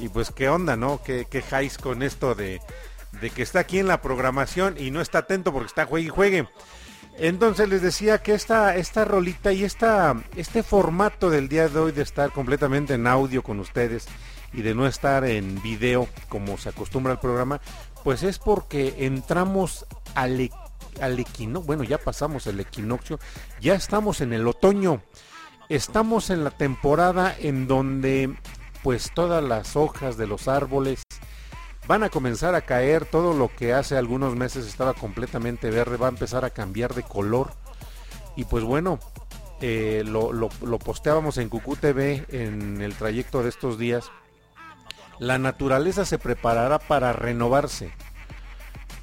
Y pues qué onda, ¿no? ¿Qué, qué con esto de, de que está aquí en la programación y no está atento porque está juegue y juegue. Entonces les decía que esta, esta rolita y esta, este formato del día de hoy de estar completamente en audio con ustedes y de no estar en video como se acostumbra al programa, pues es porque entramos al, e, al equinoccio, bueno ya pasamos el equinoccio, ya estamos en el otoño, estamos en la temporada en donde pues todas las hojas de los árboles van a comenzar a caer, todo lo que hace algunos meses estaba completamente verde va a empezar a cambiar de color. Y pues bueno, eh, lo, posteábamos en Cucú TV en el trayecto de estos días. La naturaleza se preparará para renovarse.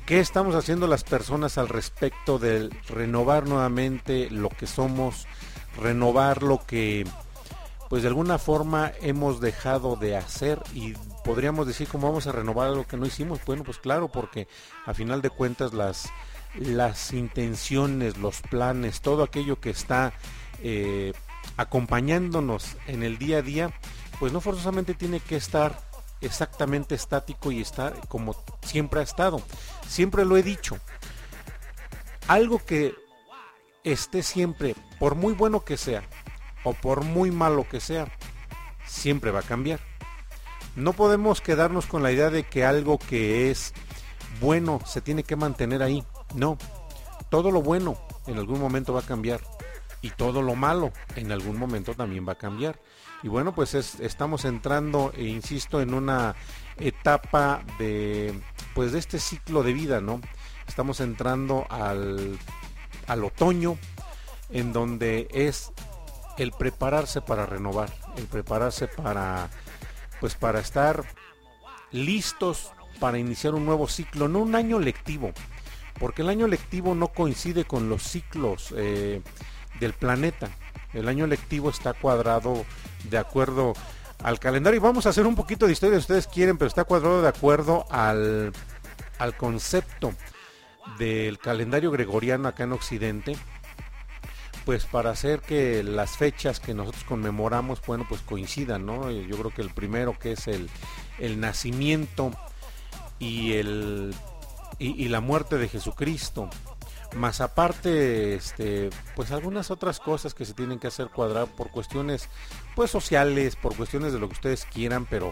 ¿Qué estamos haciendo las personas al respecto de renovar nuevamente lo que somos, renovar lo que pues de alguna forma hemos dejado de hacer y podríamos decir cómo vamos a renovar lo que no hicimos. Bueno, pues claro, porque a final de cuentas las, las intenciones, los planes, todo aquello que está eh, acompañándonos en el día a día, pues no forzosamente tiene que estar exactamente estático y estar como siempre ha estado. Siempre lo he dicho. Algo que esté siempre, por muy bueno que sea, o por muy malo que sea, siempre va a cambiar. No podemos quedarnos con la idea de que algo que es bueno se tiene que mantener ahí. No, todo lo bueno en algún momento va a cambiar y todo lo malo en algún momento también va a cambiar. Y bueno, pues estamos entrando, e insisto, en una etapa de, pues de este ciclo de vida, ¿no? Estamos entrando al, al otoño, en donde es el prepararse para renovar, el prepararse para pues para estar listos para iniciar un nuevo ciclo, no un año lectivo, porque el año lectivo no coincide con los ciclos eh, del planeta. El año lectivo está cuadrado de acuerdo al calendario. Y vamos a hacer un poquito de historia si ustedes quieren, pero está cuadrado de acuerdo al, al concepto del calendario gregoriano acá en Occidente pues para hacer que las fechas que nosotros conmemoramos, bueno, pues coincidan, ¿no? Yo creo que el primero que es el, el nacimiento y, el, y, la muerte de Jesucristo, más aparte, este, pues algunas otras cosas que se tienen que hacer cuadrar por cuestiones, pues sociales, por cuestiones de lo que ustedes quieran, pero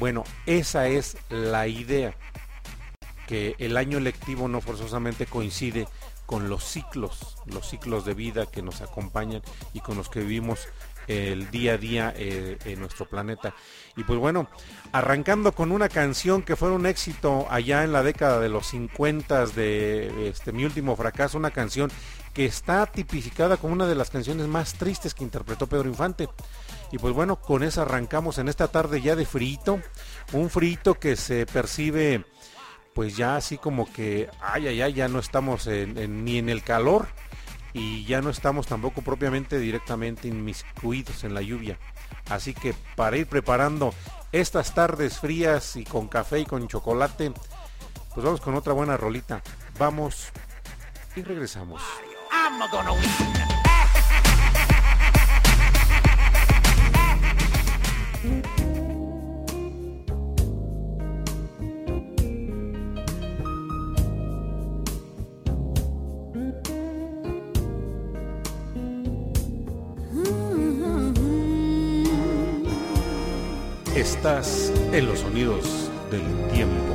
bueno, esa es la idea, que el año lectivo no forzosamente coincide con los ciclos, los ciclos de vida que nos acompañan y con los que vivimos el día a día eh, en nuestro planeta. Y pues bueno, arrancando con una canción que fue un éxito allá en la década de los 50 de este mi último fracaso, una canción que está tipificada como una de las canciones más tristes que interpretó Pedro Infante. Y pues bueno, con esa arrancamos en esta tarde ya de frito, un frito que se percibe pues ya así como que, ay, ay, ay, ya no estamos ni en el calor y ya no estamos tampoco propiamente directamente inmiscuidos en la lluvia. Así que para ir preparando estas tardes frías y con café y con chocolate, pues vamos con otra buena rolita. Vamos y regresamos. Estás en los sonidos del tiempo.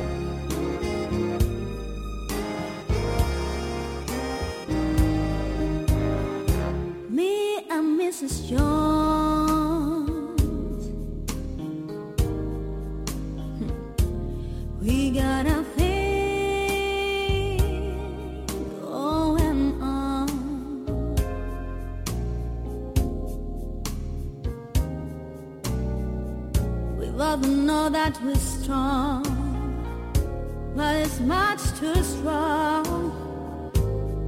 Know that we're strong, but it's much too strong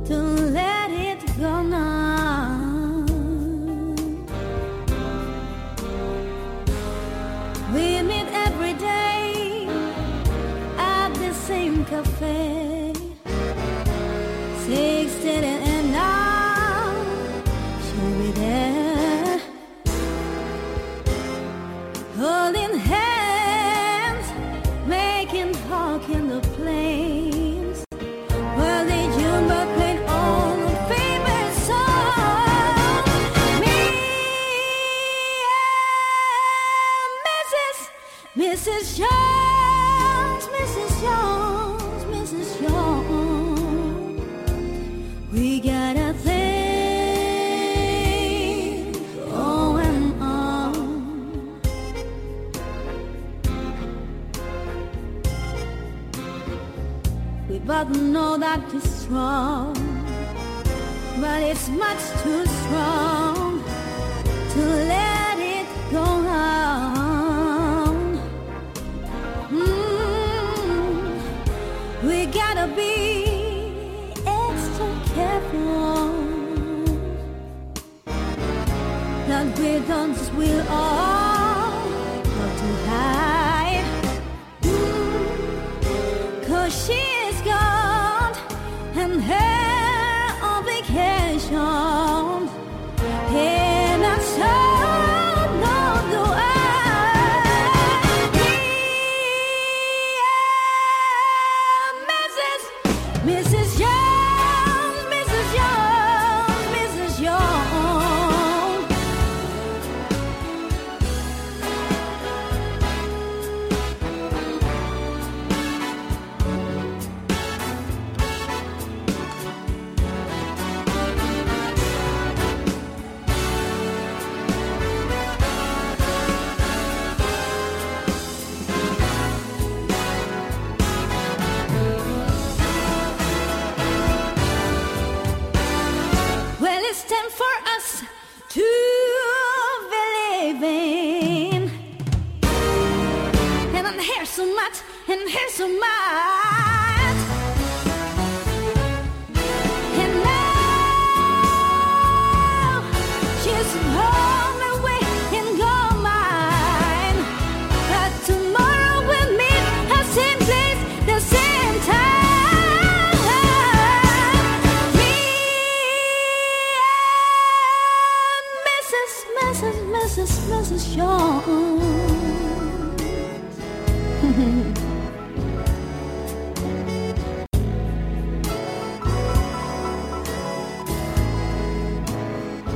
to let it go now. That it's strong, but it's much too strong to let it go on. Mm, we gotta be extra careful that don't will all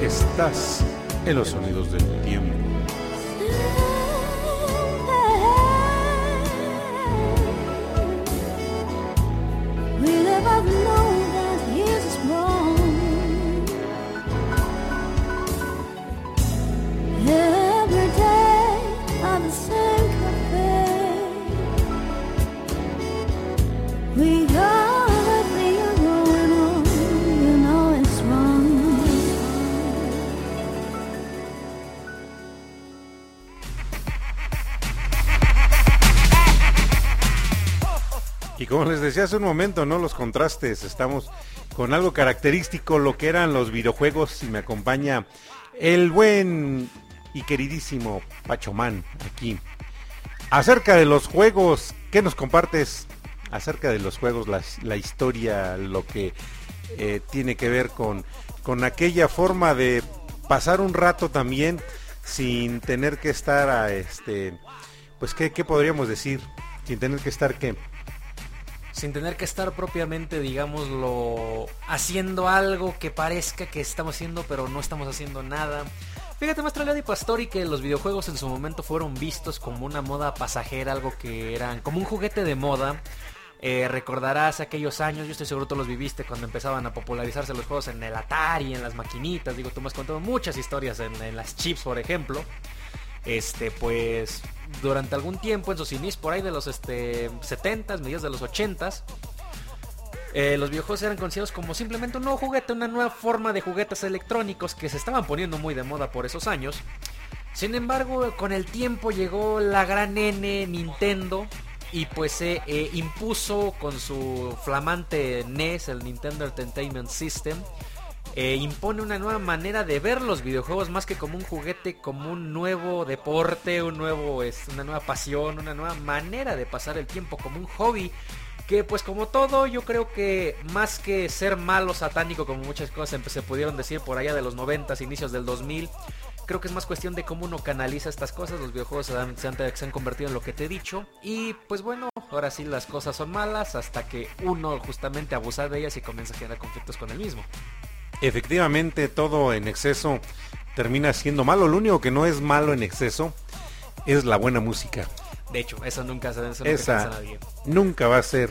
Estás en los sonidos del tiempo. Hace un momento, ¿no? Los contrastes. Estamos con algo característico, lo que eran los videojuegos. Y me acompaña el buen y queridísimo Pachomán aquí. Acerca de los juegos, ¿qué nos compartes? Acerca de los juegos, la, historia, lo que eh, tiene que ver con, con aquella forma de pasar un rato también sin tener que estar a este, pues qué, qué podríamos decir, sin tener que estar que sin tener que estar propiamente, digámoslo, haciendo algo que parezca que estamos haciendo, pero no estamos haciendo nada. Fíjate, maestro Lady Pastori, que los videojuegos en su momento fueron vistos como una moda pasajera, algo que eran como un juguete de moda. Eh, recordarás aquellos años, yo estoy seguro tú los viviste cuando empezaban a popularizarse los juegos en el Atari, en las maquinitas. Digo, tú me has contado muchas historias en, en las chips, por ejemplo. Este, pues, durante algún tiempo, en sus inicios, por ahí de los este, 70s, mediados de los 80s, eh, los videojuegos eran considerados como simplemente un nuevo juguete, una nueva forma de juguetes electrónicos que se estaban poniendo muy de moda por esos años. Sin embargo, con el tiempo llegó la gran N Nintendo y pues se eh, impuso con su flamante NES, el Nintendo Entertainment System, eh, impone una nueva manera de ver los videojuegos más que como un juguete, como un nuevo deporte, un nuevo, es, una nueva pasión, una nueva manera de pasar el tiempo, como un hobby. Que pues como todo, yo creo que más que ser malo satánico, como muchas cosas se pudieron decir por allá de los 90, inicios del 2000, Creo que es más cuestión de cómo uno canaliza estas cosas. Los videojuegos se han, se han- se han convertido en lo que te he dicho. Y pues bueno, ahora sí las cosas son malas hasta que uno justamente abusa de ellas y comienza a generar conflictos con el mismo. Efectivamente, todo en exceso termina siendo malo. Lo único que no es malo en exceso es la buena música. De hecho, eso nunca eso nunca Esa piensa nadie. nunca va a ser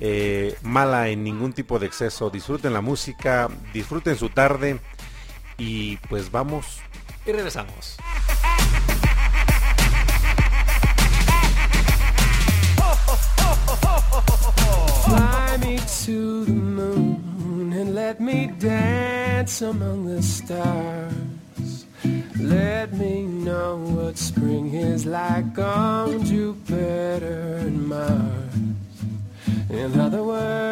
eh, mala en ningún tipo de exceso. Disfruten la música, disfruten su tarde y pues vamos. Y regresamos. Among the stars. Let me know what spring is like on Jupiter and Mars. In other words,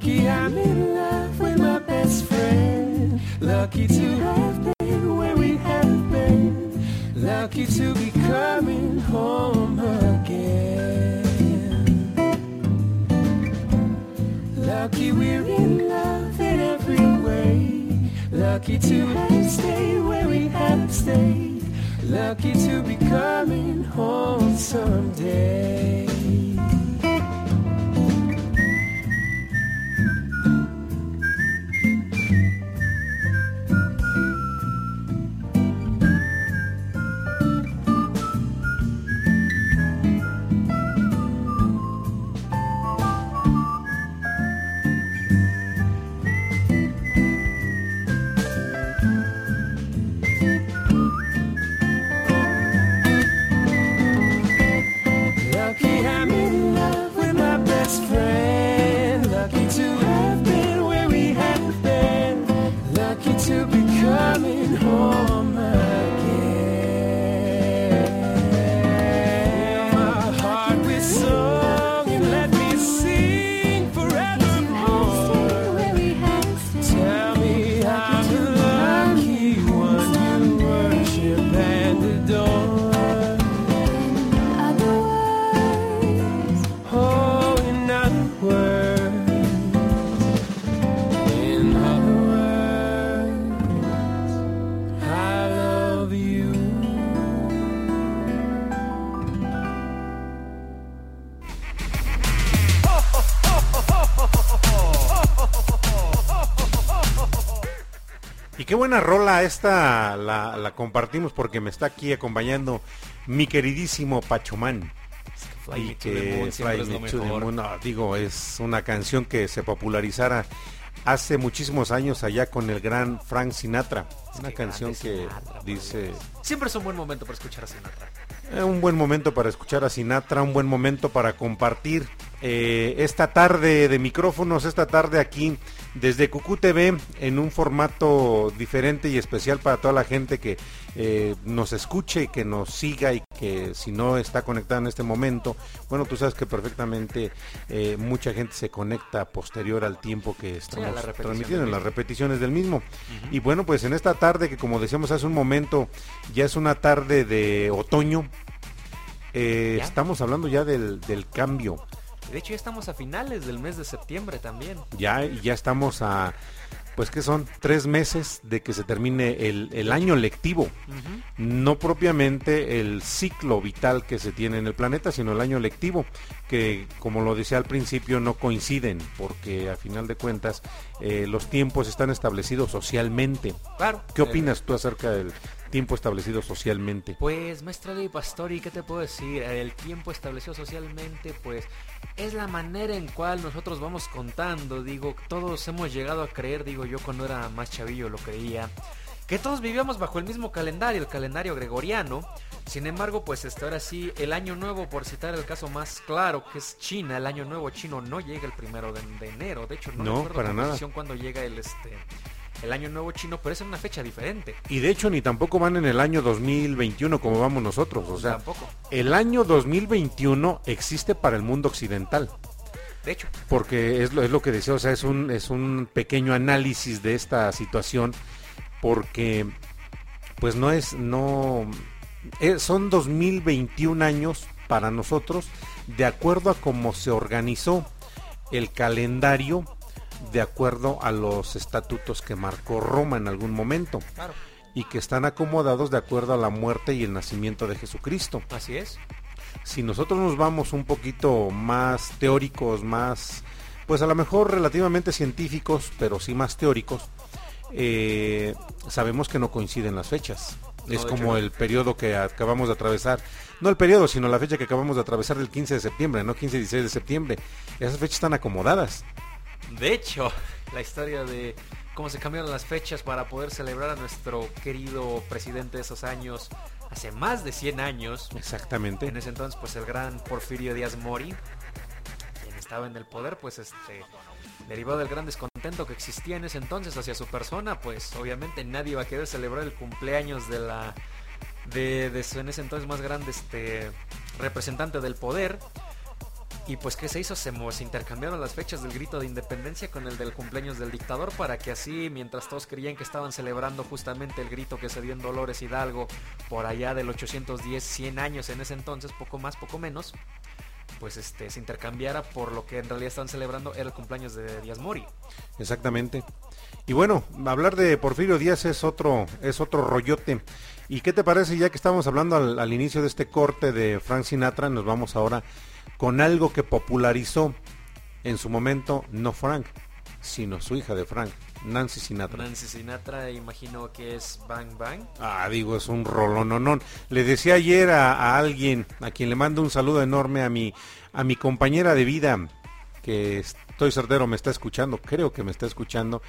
Lucky I'm in love with my best friend. Lucky to have been where we have been. Lucky to be coming home again. Lucky we're in love in every way. Lucky to have stayed where we have stayed. Lucky to be coming home someday. Buena rola esta la, la compartimos porque me está aquí acompañando mi queridísimo Pachomán. Fly Y Fly es Me to the. Moon, no, digo, es una canción que se popularizara hace muchísimos años allá con el gran Frank Sinatra. Una que canción que Sinatra, dice Siempre es un buen momento para escuchar a Sinatra. eh, un buen momento para escuchar a Sinatra, un buen momento para compartir eh, esta tarde de micrófonos, esta tarde aquí desde Cucú TV en un formato diferente y especial para toda la gente que eh, nos escuche y que nos siga y que si no está conectada en este momento, bueno, tú sabes que perfectamente eh, mucha gente se conecta posterior al tiempo que estamos transmitiendo en las repeticiones del mismo. Y bueno, pues en esta tarde que como decíamos hace un momento, ya es una tarde de otoño, eh, estamos hablando ya del, del cambio. De hecho, ya estamos a finales del mes de septiembre también. Ya, ya estamos a pues que son tres meses de que se termine el, el año lectivo, no propiamente el ciclo vital que se tiene en el planeta, sino el año lectivo, que como lo decía al principio no coinciden, porque a final de cuentas eh, los tiempos están establecidos socialmente. Claro. ¿Qué opinas tú acerca del tiempo establecido socialmente? Pues, maestra de Pastori, ¿qué te puedo decir? El tiempo establecido socialmente, pues, es la manera en cual nosotros vamos contando. Digo, todos hemos llegado a creer, digo yo cuando era más chavillo lo creía, que todos vivíamos bajo el mismo calendario, el calendario gregoriano. Sin embargo, pues este, ahora sí, el año nuevo, por citar el caso más claro, que es China, el año nuevo chino no llega el primero de, de enero. De hecho, no, No, recuerdo para con nada. cuándo llega el este el año nuevo chino, pero es en una fecha diferente. Y de hecho ni tampoco van en el año 2021 como vamos nosotros, o sea, Tampoco. el año 2021 existe para el mundo occidental. De hecho, porque es lo, es lo que decía, o sea, es un, es un pequeño análisis de esta situación, porque pues no es, no, eh, son 2021 años para nosotros, de acuerdo a cómo se organizó el calendario, de acuerdo a los estatutos que marcó Roma en algún momento, claro. y que están acomodados de acuerdo a la muerte y el nacimiento de Jesucristo Así es. si nosotros nos vamos un poquito más teóricos, más, pues a lo mejor relativamente científicos, pero sí más teóricos, eh, sabemos que no coinciden las fechas. No, es como no. el periodo que acabamos de atravesar, no el periodo, sino la fecha que acabamos de atravesar del 15 de septiembre, no 15 y 16 de septiembre. Esas fechas están acomodadas. De hecho, la historia de cómo se cambiaron las fechas para poder celebrar a nuestro querido presidente de esos años, hace más de 100 años. Exactamente. En ese entonces, pues el gran Porfirio Díaz Mori, quien estaba en el poder, pues este, derivado del gran descontento que existía en ese entonces hacia su persona, pues obviamente nadie iba a querer celebrar el cumpleaños de la de, de su en ese entonces más grande este representante del poder. Y pues ¿qué se hizo? Se, se intercambiaron las fechas del grito de independencia con el del cumpleaños del dictador para que así, mientras todos creían que estaban celebrando justamente el grito que se dio en Dolores Hidalgo por allá del 810, 100 años en ese entonces, poco más, poco menos, pues este se intercambiara por lo que en realidad estaban celebrando era el cumpleaños de Díaz Mori. Exactamente. Y bueno, hablar de Porfirio Díaz es otro, es otro rollote. ¿Y qué te parece ya que estamos hablando al, al inicio de este corte de Frank Sinatra? Nos vamos ahora con algo que popularizó en su momento no Frank, sino su hija de Frank, Nancy Sinatra. Nancy Sinatra, imagino que es Bang Bang. Ah, digo, es un rolononón. Le decía ayer a, a alguien, a quien le mando un saludo enorme a mi, a mi compañera de vida, que estoy certero me está escuchando, creo que me está escuchando,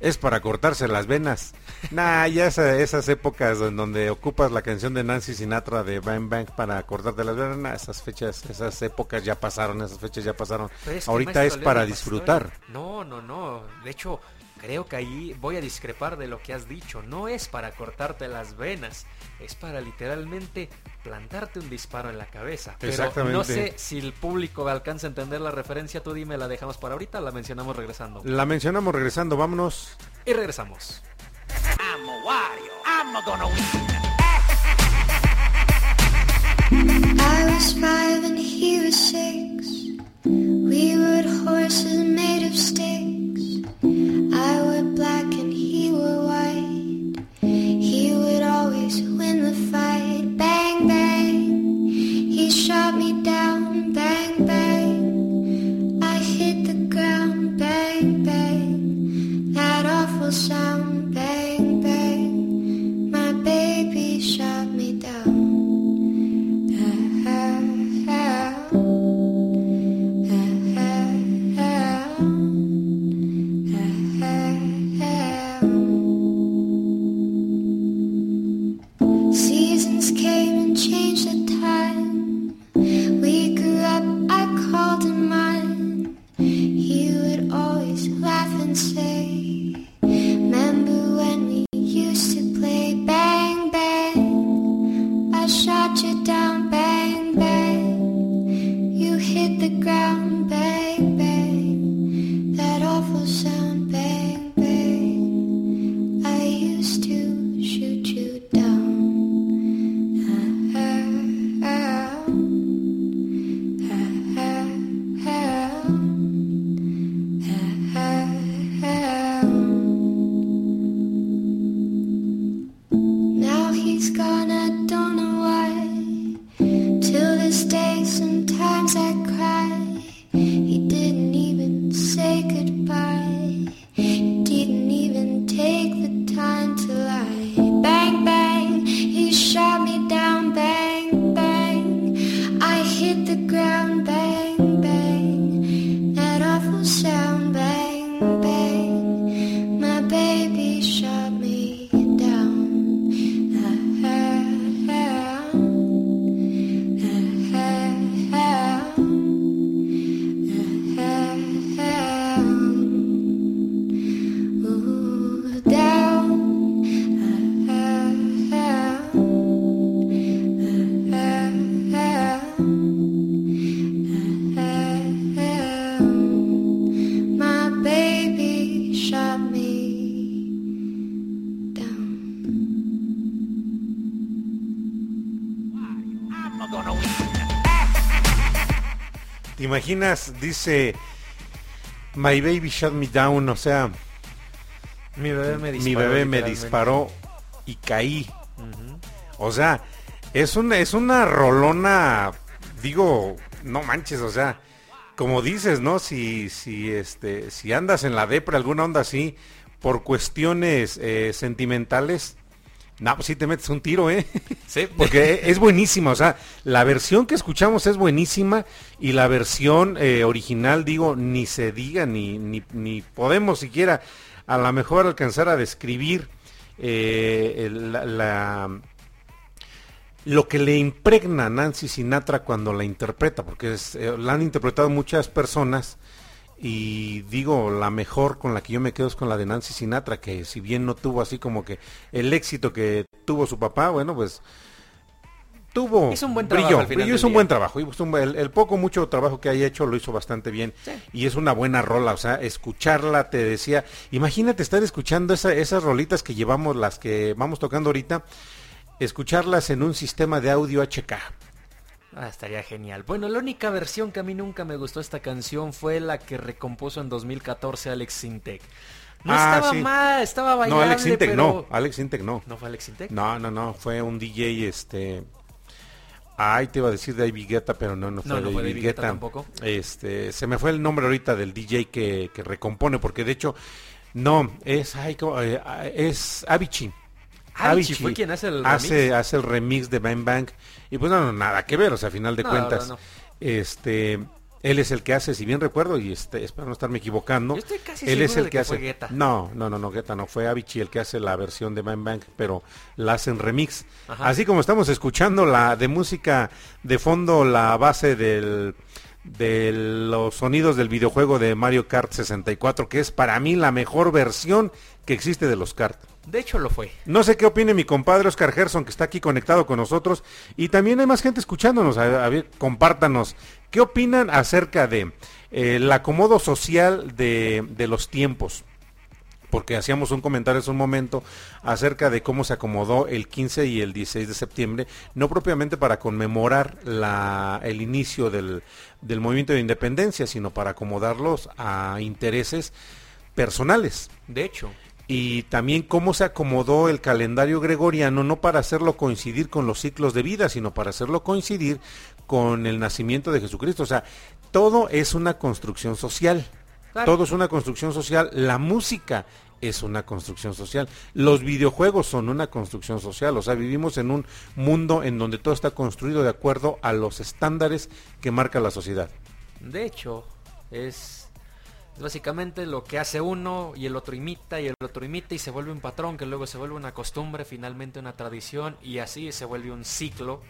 es para cortarse las venas. Nah, ya esa- esas épocas en donde ocupas la canción de Nancy Sinatra de Bang Bang para cortarte las venas, nah, esas fechas, esas épocas ya pasaron, esas fechas ya pasaron. Pero es que, Ahorita es para disfrutar. No, no, no. De hecho, creo que ahí voy a discrepar de lo que has dicho. No es para cortarte las venas. Es para literalmente plantarte un disparo en la cabeza. Pero Exactamente. no sé si el público alcanza a entender la referencia. Tú dime, la dejamos para ahorita, la mencionamos regresando. La mencionamos regresando, vámonos. Y regresamos. I'm a Wario. I'm gonna win. I was five and he was six. We rode horses made of sticks. Always win the fight. Bang, bang. He shot me down. ¿Te imaginas? Dice, My baby shut me down, o sea, Mi bebé me disparó. mi bebé me literalmente. disparó y caí. O sea, es una, es una rolona, digo, no manches, o sea, como dices, ¿no? Si, si, este, si andas en la depre, alguna onda así, por cuestiones eh, sentimentales, no, pues sí te metes un tiro, ¿eh? Sí, Porque es buenísima, o sea, la versión que escuchamos es buenísima y la versión eh, original, digo, ni se diga, ni, ni, ni podemos siquiera a lo mejor alcanzar a describir eh, la, la- lo que le impregna a Nancy Sinatra cuando la interpreta, porque es, eh, la han interpretado muchas personas y digo, la mejor con la que yo me quedo es con la de Nancy Sinatra, que si bien no tuvo así como que el éxito que tuvo su papá, bueno, pues tuvo Hizo un buen trabajo brilló, al final brilló, del hizo un día. buen trabajo, el, el poco mucho trabajo que haya hecho lo hizo bastante bien y es una buena rola, o sea, escucharla te decía, imagínate estar escuchando esa- esas rolitas que llevamos, las que vamos tocando ahorita, escucharlas en un sistema de audio HK. Ah, estaría genial. Bueno, la única versión que a mí nunca me gustó esta canción fue la que recompuso en 2014 Alex Sintek. No Ah, estaba sí. mal, estaba No, bailable, Alex Intec pero... no, Alex Intec no. ¿No fue Alex Sintek? No, no, no, fue un DJ, este... Ay, te iba a decir David Guetta, pero no, no fue, No, no fue David Guetta tampoco. Este, se me fue el nombre ahorita del DJ que, que recompone, porque de hecho, no, es, ay. Eh, ah, es Avicii. Avicii fue quien hace el hace, remix. hace el remix de Bang Bang. Y pues no, no, nada que ver, o sea, a final de No, cuentas, no, este, él es el que hace, si bien recuerdo, y este, espero no estarme equivocando, Yo estoy casi él es el de que, que hace, fue Guetta. no, no, no, no, Guetta no, fue Avicii el que hace la versión de Bang Bang, pero la hacen remix. Ajá. Así como estamos escuchando la de música de fondo, la base del de los sonidos del videojuego de Mario Kart 64, que es para mí la mejor versión que existe de los kart. De hecho lo fue. No sé qué opine mi compadre Oscar Gerson, que está aquí conectado con nosotros. Y también hay más gente escuchándonos. A, a ver, compártanos. ¿Qué opinan acerca de eh, el acomodo social de, de los tiempos? Porque hacíamos un comentario hace un momento acerca de cómo se acomodó el 15 y el 16 de septiembre, no propiamente para conmemorar la, el inicio del, del movimiento de independencia, sino para acomodarlos a intereses personales De hecho. y también cómo se acomodó el calendario gregoriano, no para hacerlo coincidir con los ciclos de vida, sino para hacerlo coincidir con el nacimiento de Jesucristo. O sea, todo es una construcción social. Claro. Todo es una construcción social. La música es una construcción social. Los videojuegos son una construcción social. O sea, vivimos en un mundo en donde todo está construido de acuerdo a los estándares que marca la sociedad. De hecho, es, es básicamente lo que hace uno y el otro imita y el otro imita y se vuelve un patrón que luego se vuelve una costumbre, finalmente una tradición y así se vuelve un ciclo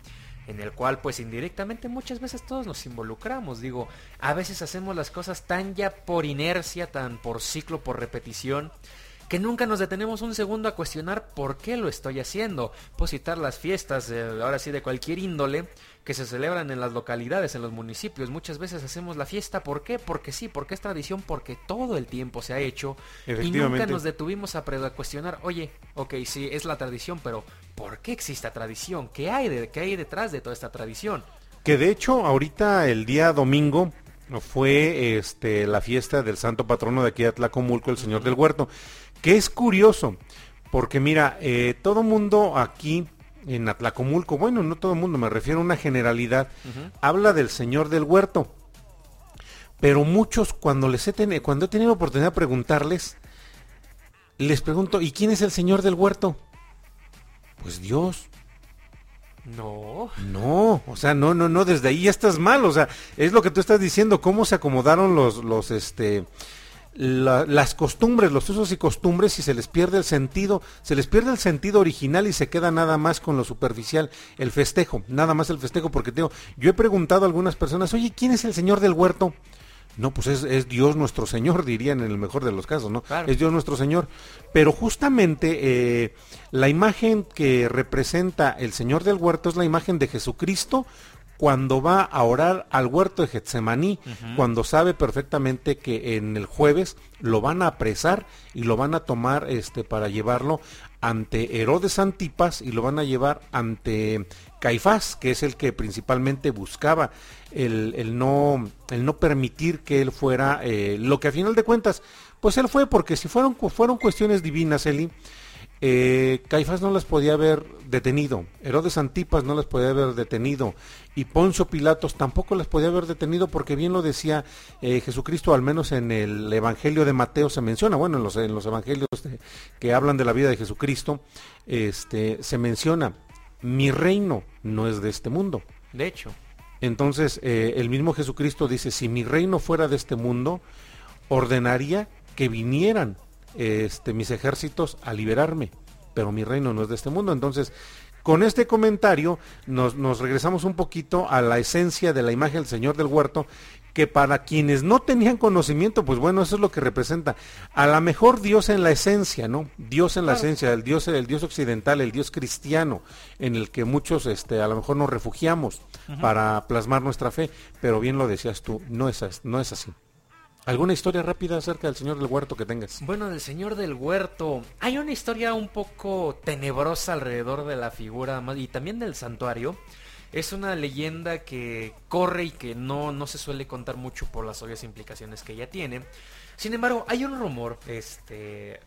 en el cual pues indirectamente muchas veces todos nos involucramos. Digo, a veces hacemos las cosas tan ya por inercia, tan por ciclo, por repetición, que nunca nos detenemos un segundo a cuestionar por qué lo estoy haciendo. Puedo citar las fiestas, eh, ahora sí, de cualquier índole, que se celebran en las localidades, en los municipios. Muchas veces hacemos la fiesta, ¿por qué? Porque sí, porque es tradición, porque todo el tiempo se ha hecho. Y nunca nos detuvimos a, cuestionar, oye, ok, sí, es la tradición, pero ¿por qué existe tradición? ¿Qué hay, de, ¿Qué hay detrás de toda esta tradición? Que de hecho ahorita el día domingo fue este la fiesta del santo patrono de aquí de Atlacomulco, el Señor del Huerto, que es curioso, porque mira, eh, todo mundo aquí en Atlacomulco, bueno, no todo mundo, me refiero a una generalidad, habla del Señor del Huerto. Pero muchos cuando les he tenido, cuando he tenido oportunidad de preguntarles, les pregunto, ¿y quién es el Señor del Huerto? Pues Dios. No. No, o sea, no, no, no, desde ahí ya estás mal, o sea, es lo que tú estás diciendo, cómo se acomodaron los, los, este, la- las costumbres, los usos y costumbres y se les pierde el sentido, se les pierde el sentido original y se queda nada más con lo superficial, el festejo, nada más el festejo, porque te digo, yo he preguntado a algunas personas, oye, ¿quién es el señor del huerto? No, pues es, es Dios nuestro Señor, dirían en el mejor de los casos, ¿no? Claro. Es Dios nuestro Señor. Pero justamente eh, la imagen que representa el Señor del huerto es la imagen de Jesucristo cuando va a orar al huerto de Getsemaní, cuando sabe perfectamente que en el jueves lo van a apresar y lo van a tomar este para llevarlo ante Herodes Antipas y lo van a llevar ante Caifás, que es el que principalmente buscaba el, el no, el no permitir que él fuera eh, lo que a final de cuentas, pues él fue, porque si fueron, fueron cuestiones divinas, Eli, eh, Caifás no las podía haber detenido, Herodes Antipas no las podía haber detenido. Y Poncio Pilatos tampoco las podía haber detenido porque bien lo decía eh, Jesucristo, al menos en el Evangelio de Mateo se menciona, bueno, en los, en los Evangelios de- que hablan de la vida de Jesucristo, este, se menciona, mi reino no es de este mundo. De hecho, Entonces, eh, el mismo Jesucristo dice, si mi reino fuera de este mundo, ordenaría que vinieran este, mis ejércitos a liberarme, pero mi reino no es de este mundo. Entonces, con este comentario nos, nos regresamos un poquito a la esencia de la imagen del Señor del Huerto, que para quienes no tenían conocimiento, pues bueno, eso es lo que representa. A lo mejor Dios en la esencia, ¿no? Dios en la esencia, el Dios, el Dios occidental, el Dios cristiano, en el que muchos este, a lo mejor nos refugiamos para plasmar nuestra fe, pero bien lo decías tú, no es, no es así. ¿Alguna historia rápida acerca del Señor del Huerto que tengas? Bueno, del señor del huerto. Hay una historia un poco tenebrosa alrededor de la figura y también del santuario. Es una leyenda que corre y que no, no se suele contar mucho por las obvias implicaciones que ella tiene. Sin embargo, hay un rumor, este,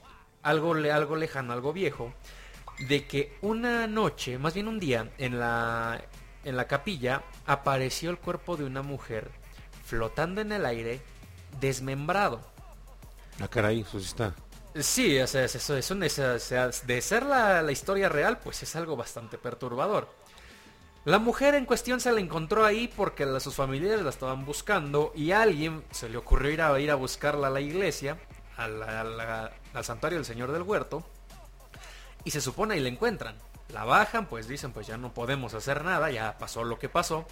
algo, algo lejano, algo viejo, de que una noche, más bien un día, en la, en la capilla apareció el cuerpo de una mujer flotando en el aire, desmembrado. Ah, caray, eso sí está. Sí, o sea, es- eso es un- es- o sea, de ser la, la historia real, pues es algo bastante perturbador. La mujer en cuestión se la encontró ahí porque la- sus familiares la estaban buscando y a alguien se le ocurrió ir a, ir a buscarla a la iglesia, a la- al santuario del Señor del Huerto, y se supone y la encuentran. La bajan, pues dicen, pues ya no podemos hacer nada, ya pasó lo que pasó.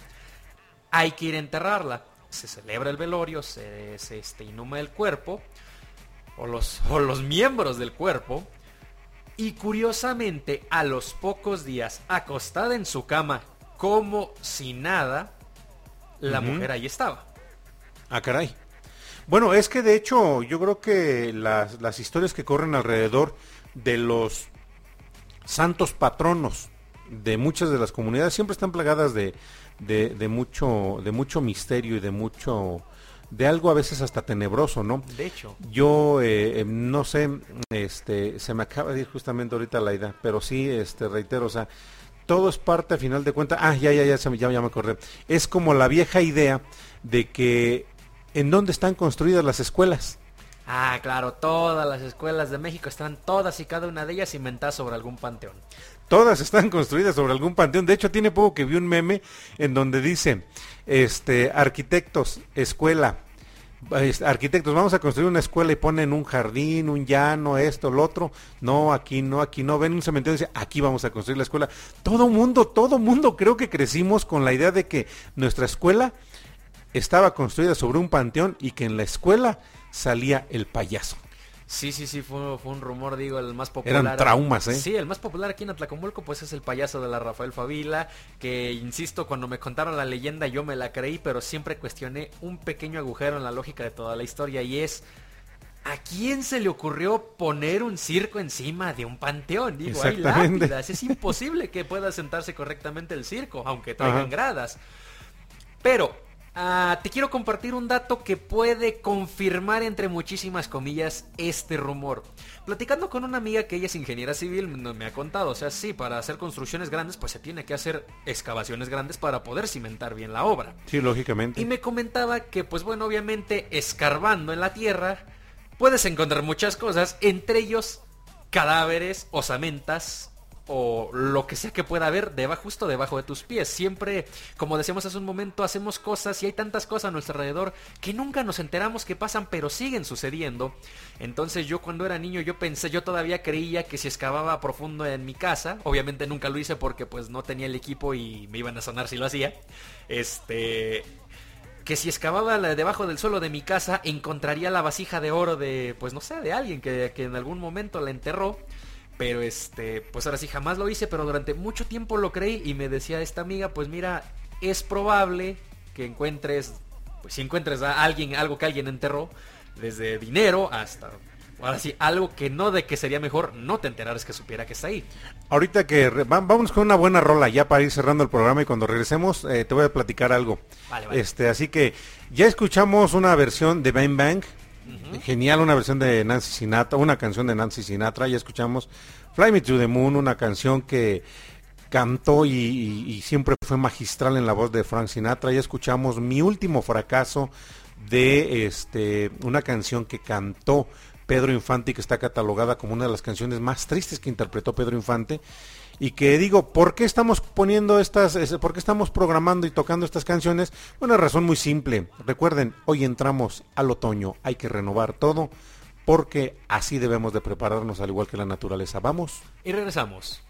Hay que ir a enterrarla. Se celebra el velorio, se, se este, inhuma el cuerpo, o los, o los miembros del cuerpo. Y curiosamente, a los pocos días, acostada en su cama, como si nada, la mujer ahí estaba. Ah, caray. Bueno, es que de hecho yo creo que las, las historias que corren alrededor de los santos patronos de muchas de las comunidades siempre están plagadas de, de, de mucho, de mucho misterio y de mucho, de algo a veces hasta tenebroso, ¿no? De hecho, Yo eh, eh, no sé, este, se me acaba de ir justamente ahorita la idea, pero sí, este, reitero, o sea, todo es parte a final de cuentas. Ah, ya, ya, ya, ya, ya me acordé. Es como la vieja idea de que en dónde están construidas las escuelas. ah, claro, todas las escuelas de México están todas y cada una de ellas inventadas sobre algún panteón. Todas están construidas sobre algún panteón. De hecho, tiene poco que vi un meme en donde dice, este, arquitectos, escuela, este, arquitectos, vamos a construir una escuela y ponen un jardín, un llano, esto, lo otro. No, aquí no, aquí no. Ven un cementerio y dice, aquí vamos a construir la escuela. Todo mundo, todo mundo creo que crecimos con la idea de que nuestra escuela estaba construida sobre un panteón y que en la escuela salía el payaso. Sí, sí, sí, fue, fue un rumor, digo, el más popular. Eran traumas, ¿eh? Sí, el más popular aquí en Atlacomulco, pues es el payaso de la Rafael Favila, que, insisto, cuando me contaron la leyenda yo me la creí, pero siempre cuestioné un pequeño agujero en la lógica de toda la historia y es... ¿A quién se le ocurrió poner un circo encima de un panteón? Digo, hay lápidas. Es imposible que pueda sentarse correctamente el circo, aunque traigan Ajá. gradas. Pero ah, te quiero compartir un dato que puede confirmar entre muchísimas comillas este rumor. Platicando con una amiga que ella es ingeniera civil, me me ha contado, o sea, sí, para hacer construcciones grandes pues se tiene que hacer excavaciones grandes para poder cimentar bien la obra. Sí, lógicamente. Y me comentaba que pues bueno, obviamente escarbando en la tierra puedes encontrar muchas cosas, entre ellos cadáveres, osamentas o lo que sea que pueda haber debajo, justo debajo de tus pies. Siempre, como decíamos hace un momento, hacemos cosas y hay tantas cosas a nuestro alrededor que nunca nos enteramos que pasan, pero siguen sucediendo. Entonces yo cuando era niño yo pensé, yo todavía creía que si excavaba profundo en mi casa, obviamente nunca lo hice porque pues no tenía el equipo y me iban a sonar si lo hacía. Este, que si excavaba debajo del suelo de mi casa encontraría la vasija de oro de, pues no sé, de alguien que, que en algún momento la enterró. Pero este, pues ahora sí jamás lo hice, pero durante mucho tiempo lo creí y me decía esta amiga, pues mira, es probable que encuentres, pues si encuentres a alguien, algo que alguien enterró, desde dinero hasta ahora sí, algo que no de que sería mejor no te enterares que supiera que está ahí. Ahorita que re- vamos con una buena rola ya para ir cerrando el programa y cuando regresemos eh, te voy a platicar algo. Vale, vale. Este, así que ya escuchamos una versión de Bang Bang. Genial, una versión de Nancy Sinatra, una canción de Nancy Sinatra. Ya escuchamos Fly Me to the Moon, una canción que cantó y, siempre fue magistral en la voz de Frank Sinatra. Ya escuchamos Mi último fracaso de este una canción que cantó Pedro Infante y que está catalogada como una de las canciones más tristes que interpretó Pedro Infante y que digo, ¿por qué estamos poniendo estas, es- por qué estamos programando y tocando estas canciones? Una razón muy simple. Recuerden, hoy entramos al otoño, hay que renovar todo porque así debemos de prepararnos al igual que la naturaleza. Vamos. Y regresamos.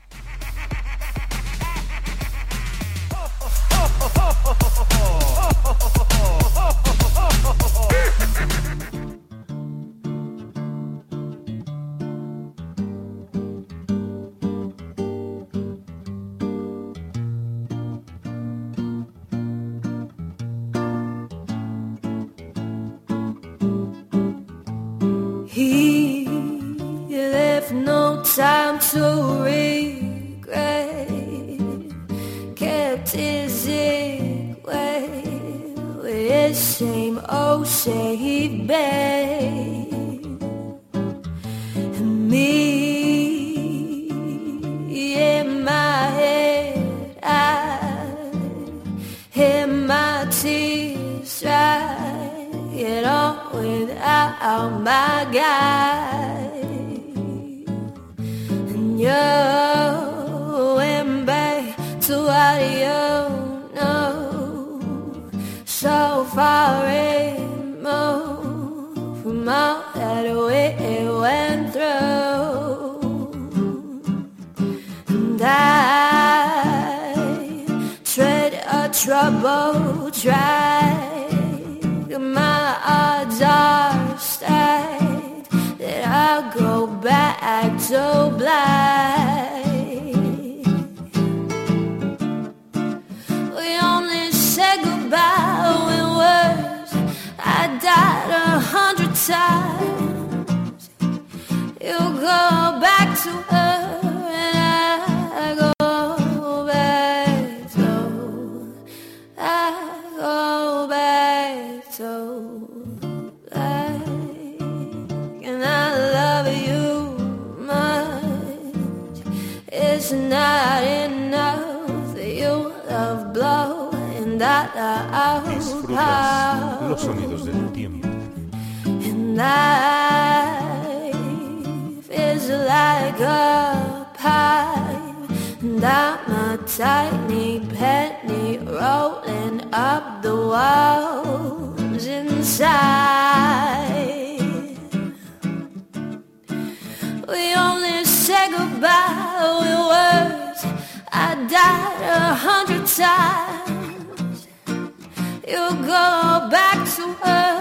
A troubled track. My odds are stacked that I'll go back to black. We only said goodbye with words. I died a hundred times. You go back to her Disfrutas los sonidos del tiempo. And life is like a pipe down my tiny penny rolling up the walls inside. We only say goodbye with words. I died a hundred times. You go back to her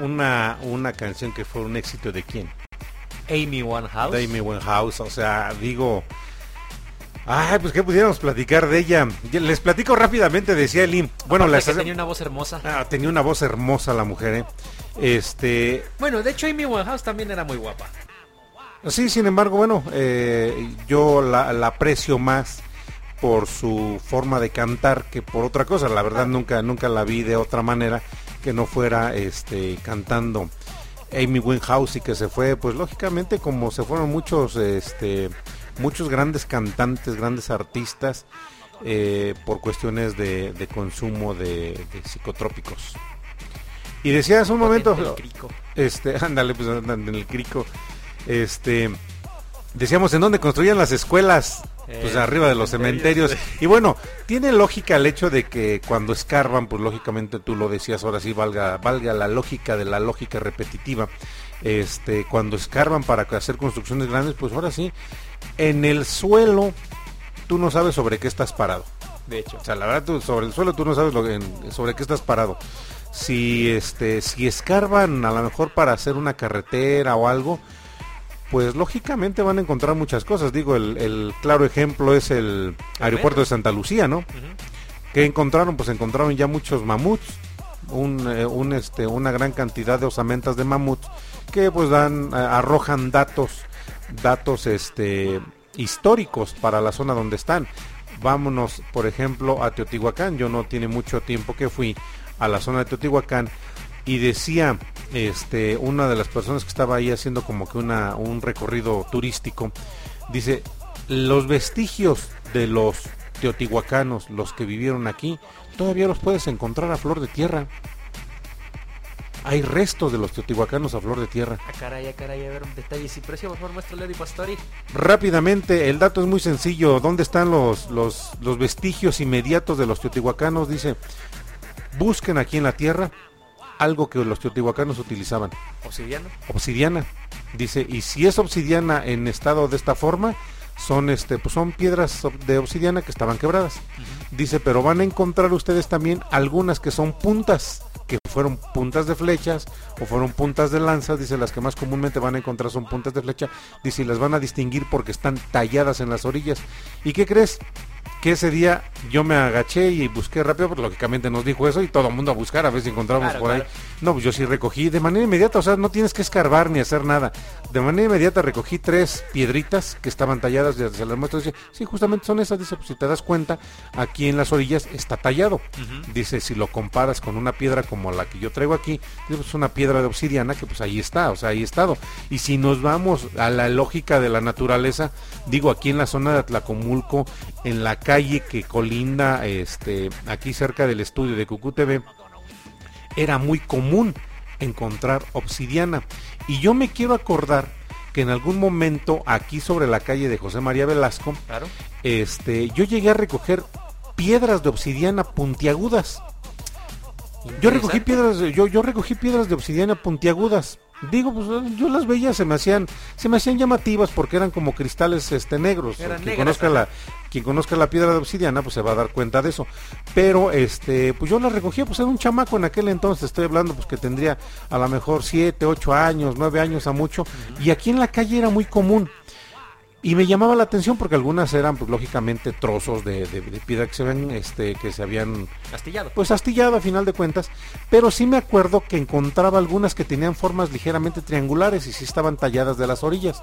una, una canción que fue un éxito de quién? Amy Winehouse. de Amy Winehouse, o sea, digo, Ay, pues que pudiéramos platicar de ella. Les platico rápidamente, decía Eli. Bueno, que tenía una voz hermosa. Ah, tenía una voz hermosa la mujer, ¿eh? Este, Bueno, de hecho Amy Winehouse también era muy guapa. sí, sin embargo, bueno, eh, yo la, la aprecio más por su forma de cantar que por otra cosa. La verdad nunca, nunca la vi de otra manera que no fuera, este, cantando Amy Winehouse y que se fue, pues lógicamente como se fueron muchos, este, muchos grandes cantantes, grandes artistas eh, por cuestiones de, de consumo de, de psicotrópicos. Y decía hace un momento, Potente el crico. este, ándale, pues andan en el crico. Este, decíamos en dónde construían las escuelas, pues Eh, arriba de los cementerios. Y bueno, tiene lógica el hecho de que cuando escarban, pues lógicamente tú lo decías, ahora sí valga, valga la lógica de la lógica repetitiva. Este, cuando escarban para hacer construcciones grandes, pues ahora sí, en el suelo tú no sabes sobre qué estás parado. De hecho. O sea, la verdad, tú, sobre el suelo tú no sabes lo que- en- sobre qué estás parado. Si este, si escarban a lo mejor para hacer una carretera o algo, pues lógicamente van a encontrar muchas cosas. Digo, el, el claro ejemplo es el aeropuerto de Santa Lucía, ¿no? ¿Qué encontraron? Pues encontraron ya muchos mamuts, un, eh, un, este, una gran cantidad de osamentas de mamuts que pues dan, eh, arrojan datos, datos este, históricos para la zona donde están. Vámonos, por ejemplo, a Teotihuacán. Yo no tiene mucho tiempo que fui a la zona de Teotihuacán y decía este una de las personas que estaba ahí haciendo como que una un recorrido turístico dice los vestigios de los teotihuacanos los que vivieron aquí todavía los puedes encontrar a flor de tierra. Hay restos de los teotihuacanos a flor de tierra Ah, caray, ah, caray, a ver, detalles y precio, por favor, Pastori. rápidamente el dato es muy sencillo. Dónde están los los, los vestigios inmediatos de los teotihuacanos dice busquen aquí en la tierra algo que los teotihuacanos utilizaban Obsidiano. obsidiana. Dice, y si es obsidiana en estado de esta forma, son este, pues son piedras de obsidiana que estaban quebradas. Dice, pero van a encontrar ustedes también algunas que son puntas, que fueron puntas de flechas o fueron puntas de lanzas. Dice, las que más comúnmente van a encontrar son puntas de flecha. Dice, y las van a distinguir porque están talladas en las orillas. ¿Y qué crees? Que ese día yo me agaché y busqué rápido, porque lógicamente nos dijo eso y todo el mundo a buscar a ver si encontramos Claro, por ahí. No, pues yo sí recogí de manera inmediata, o sea, no tienes que escarbar ni hacer nada. De manera inmediata recogí tres piedritas que estaban talladas, ya se las muestro, dice, sí, justamente son esas, dice, pues si te das cuenta, aquí en las orillas está tallado. Dice, si lo comparas con una piedra como la que yo traigo aquí, dice, pues una piedra de obsidiana que pues ahí está, o sea, ahí estado. Y si nos vamos a la lógica de la naturaleza, digo, aquí en la zona de Atlacomulco, en la calle que colinda, este, aquí cerca del estudio de Cucú TV, era muy común encontrar obsidiana. Y yo me quiero acordar que en algún momento aquí sobre la calle de José María Velasco, Claro. este, yo llegué a recoger piedras de obsidiana puntiagudas. Yo recogí piedras, yo, yo recogí piedras de obsidiana puntiagudas. Digo, pues yo las veía, se me hacían, se me hacían llamativas porque eran como cristales este negros. Eran quien negras, conozca la, quien conozca la piedra de obsidiana, pues se va a dar cuenta de eso. Pero este, pues yo las recogía, pues era un chamaco en aquel entonces, estoy hablando, pues que tendría a lo mejor siete, ocho años, nueve años a mucho. Y aquí en la calle era muy común. Y me llamaba la atención porque algunas eran, pues lógicamente, trozos de, de- de piedra que se ven, este, que se habían Astillado. pues astillado a final de cuentas, pero sí me acuerdo que encontraba algunas que tenían formas ligeramente triangulares y sí estaban talladas de las orillas.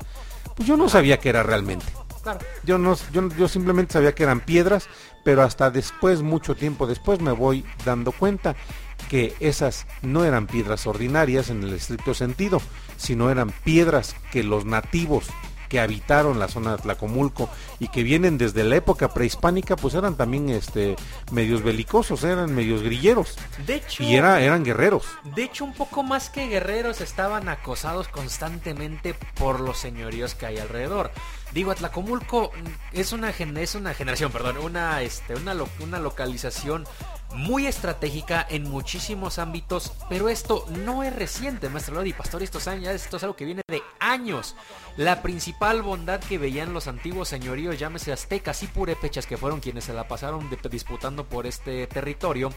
Pues yo no sabía que era realmente. Claro. Yo no yo, yo simplemente sabía que eran piedras, pero hasta después, mucho tiempo después, me voy dando cuenta que esas no eran piedras ordinarias en el estricto sentido, sino eran piedras que los nativos que habitaron la zona de Tlacomulco y que vienen desde la época prehispánica, pues eran también este medios belicosos, eran medios grilleros De hecho, y era, eran guerreros. de hecho un poco más que guerreros estaban acosados constantemente por los señoríos que hay alrededor. Digo, Atlacomulco es una es una generación, perdón, una este una lo- una localización muy estratégica en muchísimos ámbitos, pero esto no es reciente, maestro Lodi Pastor, estos años, esto es algo que viene de años. La principal bondad que veían los antiguos señoríos, llámese aztecas y purépechas, que fueron quienes se la pasaron disputando por este territorio,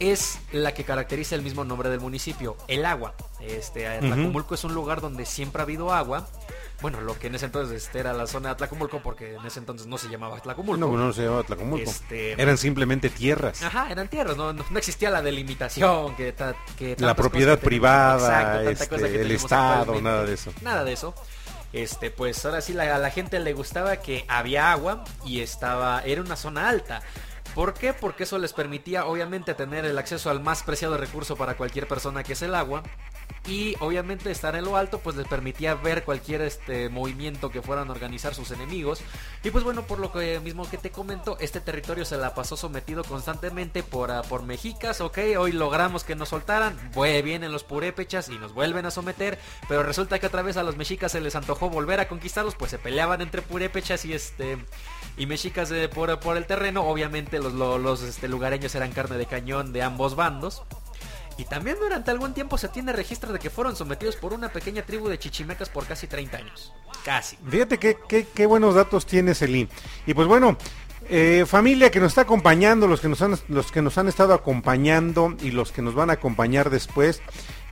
es la que caracteriza el mismo nombre del municipio, el agua. Este, Atlacomulco es un lugar donde siempre ha habido agua. Bueno, lo que en ese entonces este, era la zona de Atlacomulco, porque en ese entonces no se llamaba Atlacomulco. No, no se llamaba Tlacomulco. Este- Eran simplemente tierras. Ajá, eran tierras, no, no, no existía la delimitación, que, ta- que La propiedad tenemos- privada, Exacto, este, cosa que el Estado, nada de eso. Nada de eso. Este, pues ahora sí la- a la gente le gustaba que había agua y estaba, era una zona alta. ¿Por qué? Porque eso les permitía obviamente tener el acceso al más preciado recurso para cualquier persona que es el agua. Y obviamente estar en lo alto pues les permitía ver cualquier este movimiento que fueran a organizar sus enemigos. Y pues bueno, por lo que mismo que te comento, este territorio se la pasó sometido constantemente por, ah, por mexicas, ok, hoy logramos que nos soltaran, vienen los purépechas y nos vuelven a someter, pero resulta que otra vez a los mexicas se les antojó volver a conquistarlos, pues se peleaban entre purépechas y este y mexicas por, por el terreno, obviamente los, lo- los, este, lugareños eran carne de cañón de ambos bandos. Y también durante algún tiempo se tiene registro de que fueron sometidos por una pequeña tribu de chichimecas por casi 30 años. Casi. Fíjate qué, qué, qué buenos datos tienes, Eli. Y pues bueno, eh, familia que nos está acompañando, los que nos, han, los que nos han estado acompañando y los que nos van a acompañar después,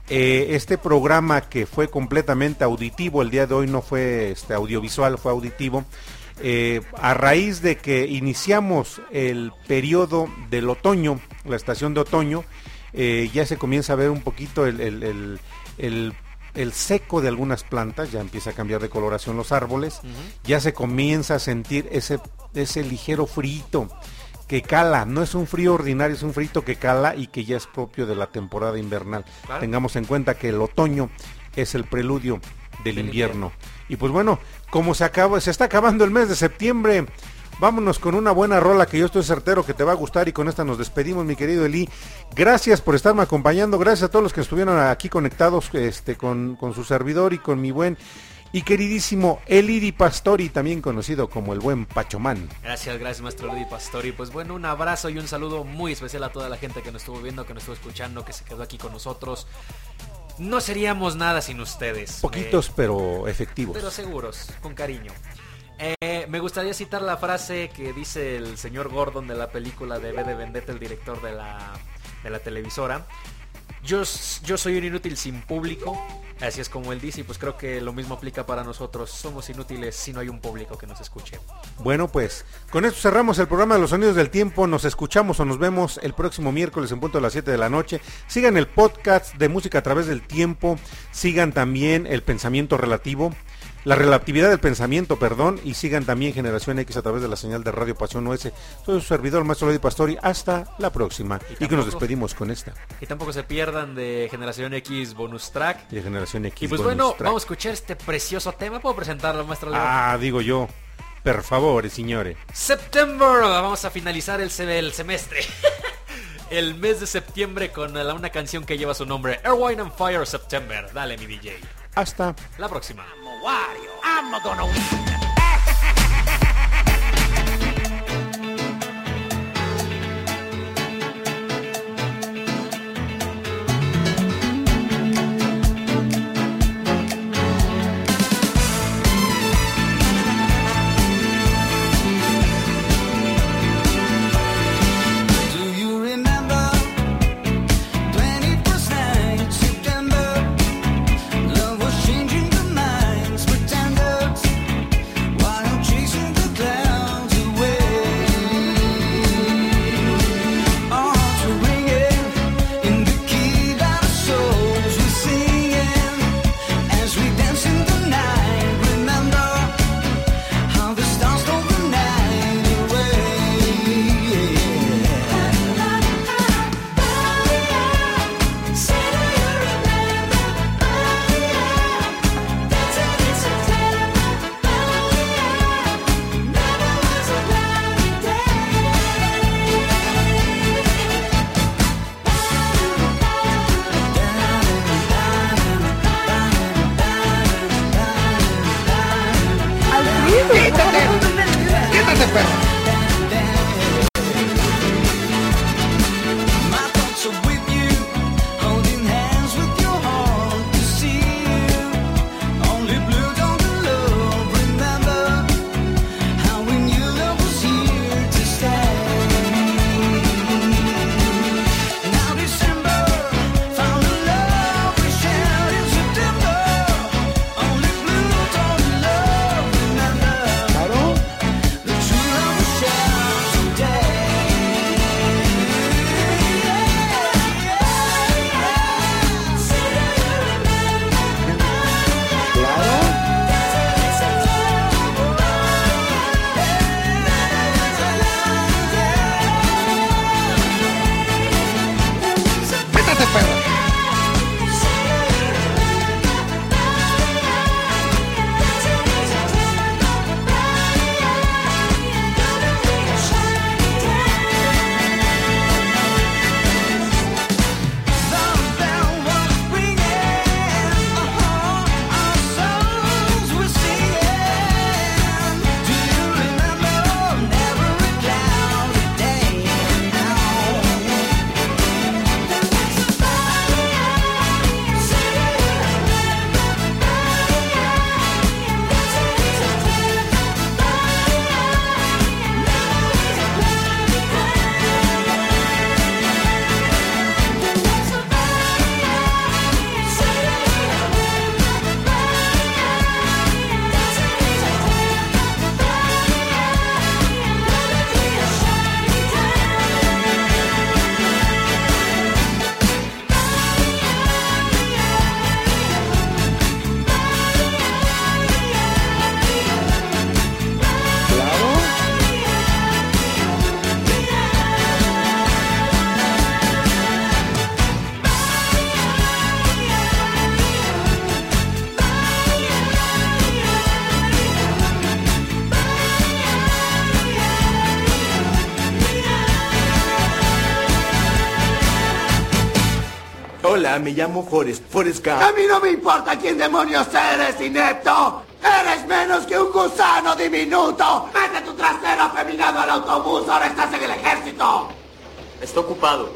eh, este programa que fue completamente auditivo, el día de hoy no fue este, audiovisual, fue auditivo. Eh, a raíz de que iniciamos el periodo del otoño, la estación de otoño, eh, ya se comienza a ver un poquito el, el- el- seco de algunas plantas, ya empieza a cambiar de coloración los árboles, ya se comienza a sentir ese, ese ligero frito que cala, no es un frío ordinario, es un frito que cala y que ya es propio de la temporada invernal. Claro. Tengamos en cuenta que el otoño es el preludio Del invierno. Y pues bueno, como se acaba, se está acabando el mes de septiembre, vámonos con una buena rola que yo estoy certero que te va a gustar y con esta nos despedimos, mi querido Eli. Gracias por estarme acompañando, gracias a todos los que estuvieron aquí conectados este, con, con su servidor y con mi buen y queridísimo Eli Di Pastori, también conocido como el buen Pachomán. Gracias, gracias maestro Lady Pastori. Pues bueno, un abrazo y un saludo muy especial a toda la gente que nos estuvo viendo, que nos estuvo escuchando, que se quedó aquí con nosotros. No seríamos nada sin ustedes. Poquitos Eh, pero efectivos. pero seguros, con cariño. Eh, me gustaría citar la frase que dice el señor Gordon de la película de B de Vendetta, el director de la, de la televisora. Yo soy un inútil sin público, así es como él dice, y pues creo que lo mismo aplica para nosotros. Somos inútiles si no hay un público que nos escuche. Bueno, pues con esto cerramos el programa de los sonidos del tiempo. Nos escuchamos o nos vemos el próximo miércoles en punto de las 7 de la noche. Sigan el podcast de música a través del tiempo. Sigan también el pensamiento relativo. La relatividad del pensamiento, perdón, y sigan también Generación X a través de la señal de Radio Pasión OS. Soy su servidor, Maestro Lady Pastori. Hasta la próxima. Y Y, que nos despedimos con esta. Y tampoco se pierdan de Generación X Bonus Track. Y de Generación X. Y pues bonus bueno, track. vamos a escuchar este precioso tema. ¿Puedo presentarlo, maestro Leo? Ah, digo yo. Per favor, señores. September, vamos a finalizar el, el semestre. el mes de septiembre con la- una canción que lleva su nombre, Air, Wine and Fire September. Dale, mi DJ. Hasta La próxima. Wario. I'm gonna win. Llamo Forrest, Forrest A Gump. mí no me importa quién demonios eres, inepto. Eres menos que un gusano diminuto. Mete tu trasero afeminado al autobús, ahora estás en el ejército. Está ocupado.